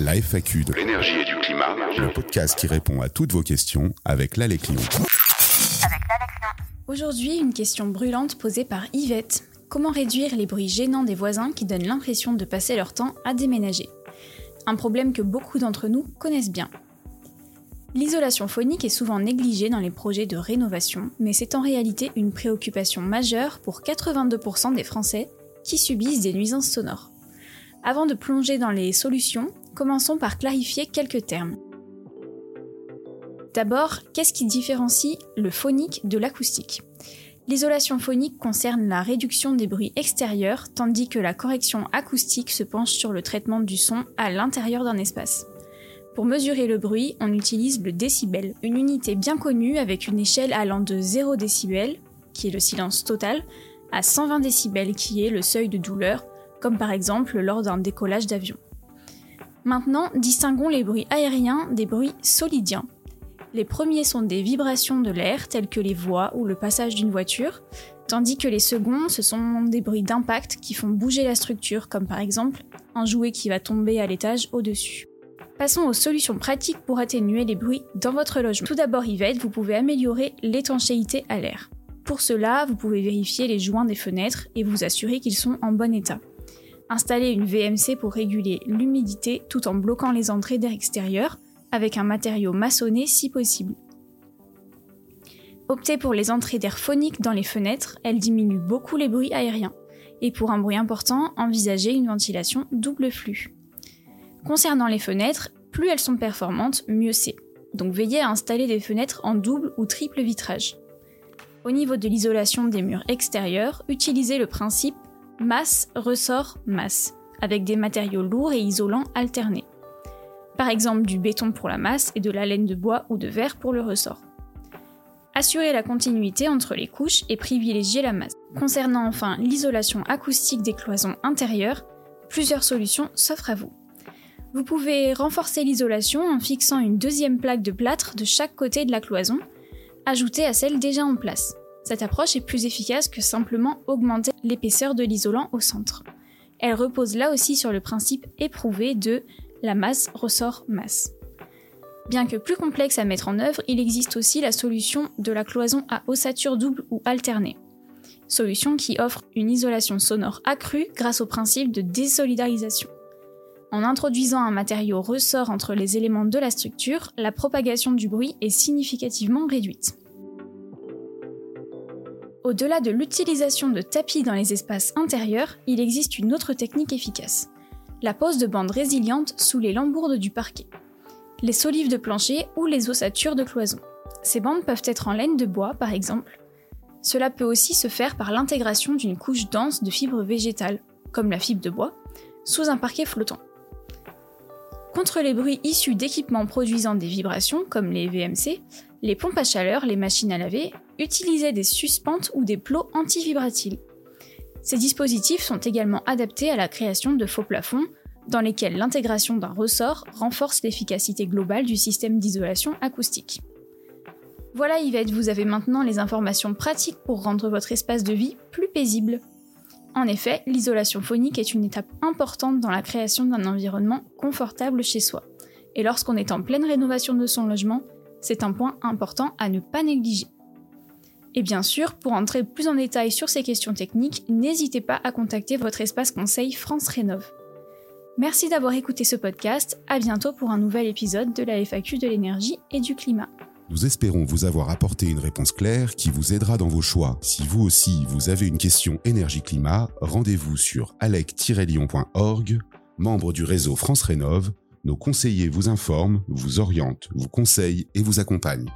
La FAQ de l'énergie et du climat, le podcast qui répond à toutes vos questions avec l'Alex Lyon. Aujourd'hui, une question brûlante posée par Yvette. Comment réduire les bruits gênants des voisins qui donnent l'impression de passer leur temps à déménager? Un problème que beaucoup d'entre nous connaissent bien. L'isolation phonique est souvent négligée dans les projets de rénovation, mais c'est en réalité une préoccupation majeure pour 82% des Français qui subissent des nuisances sonores. Avant de plonger dans les solutions, commençons par clarifier quelques termes. D'abord, qu'est-ce qui différencie le phonique de l'acoustique? L'isolation phonique concerne la réduction des bruits extérieurs, tandis que la correction acoustique se penche sur le traitement du son à l'intérieur d'un espace. Pour mesurer le bruit, on utilise le décibel, une unité bien connue avec une échelle allant de 0 décibel, qui est le silence total, à 120 décibels, qui est le seuil de douleur, comme par exemple lors d'un décollage d'avion. Maintenant, distinguons les bruits aériens des bruits solidiens. Les premiers sont des vibrations de l'air, telles que les voix ou le passage d'une voiture, tandis que les seconds, ce sont des bruits d'impact qui font bouger la structure, comme par exemple un jouet qui va tomber à l'étage au-dessus. Passons aux solutions pratiques pour atténuer les bruits dans votre logement. Tout d'abord, Yvette, vous pouvez améliorer l'étanchéité à l'air. Pour cela, vous pouvez vérifier les joints des fenêtres et vous assurer qu'ils sont en bon état. Installez une VMC pour réguler l'humidité tout en bloquant les entrées d'air extérieur avec un matériau maçonné si possible. Optez pour les entrées d'air phoniques dans les fenêtres, elles diminuent beaucoup les bruits aériens. Et pour un bruit important, envisagez une ventilation double flux. Concernant les fenêtres, plus elles sont performantes, mieux c'est. Donc veillez à installer des fenêtres en double ou triple vitrage. Au niveau de l'isolation des murs extérieurs, utilisez le principe masse, ressort, masse, avec des matériaux lourds et isolants alternés. Par exemple du béton pour la masse et de la laine de bois ou de verre pour le ressort. Assurez la continuité entre les couches et privilégiez la masse. Concernant enfin l'isolation acoustique des cloisons intérieures, plusieurs solutions s'offrent à vous. Vous pouvez renforcer l'isolation en fixant une deuxième plaque de plâtre de chaque côté de la cloison, ajoutée à celle déjà en place. Cette approche est plus efficace que simplement augmenter l'épaisseur de l'isolant au centre. Elle repose là aussi sur le principe éprouvé de la masse ressort masse. Bien que plus complexe à mettre en œuvre, il existe aussi la solution de la cloison à ossature double ou alternée. Solution qui offre une isolation sonore accrue grâce au principe de désolidarisation. En introduisant un matériau ressort entre les éléments de la structure, la propagation du bruit est significativement réduite. Au-delà de l'utilisation de tapis dans les espaces intérieurs, il existe une autre technique efficace. La pose de bandes résilientes sous les lambourdes du parquet. Les solives de plancher ou les ossatures de cloison. Ces bandes peuvent être en laine de bois par exemple. Cela peut aussi se faire par l'intégration d'une couche dense de fibres végétales, comme la fibre de bois, sous un parquet flottant. Contre les bruits issus d'équipements produisant des vibrations, comme les VMC, les pompes à chaleur, les machines à laver, utilisaient des suspentes ou des plots anti-vibratiles. Ces dispositifs sont également adaptés à la création de faux plafonds, dans lesquels l'intégration d'un ressort renforce l'efficacité globale du système d'isolation acoustique. Voilà Yvette, vous avez maintenant les informations pratiques pour rendre votre espace de vie plus paisible. En effet, l'isolation phonique est une étape importante dans la création d'un environnement confortable chez soi. Et lorsqu'on est en pleine rénovation de son logement, c'est un point important à ne pas négliger. Et bien sûr, pour entrer plus en détail sur ces questions techniques, n'hésitez pas à contacter votre espace conseil France Rénov. Merci d'avoir écouté ce podcast, à bientôt pour un nouvel épisode de la FAQ de l'énergie et du climat. Nous espérons vous avoir apporté une réponse claire qui vous aidera dans vos choix. Si vous aussi vous avez une question énergie-climat, rendez-vous sur alec-lyon.org, membre du réseau France Rénov. Nos conseillers vous informent, vous orientent, vous conseillent et vous accompagnent.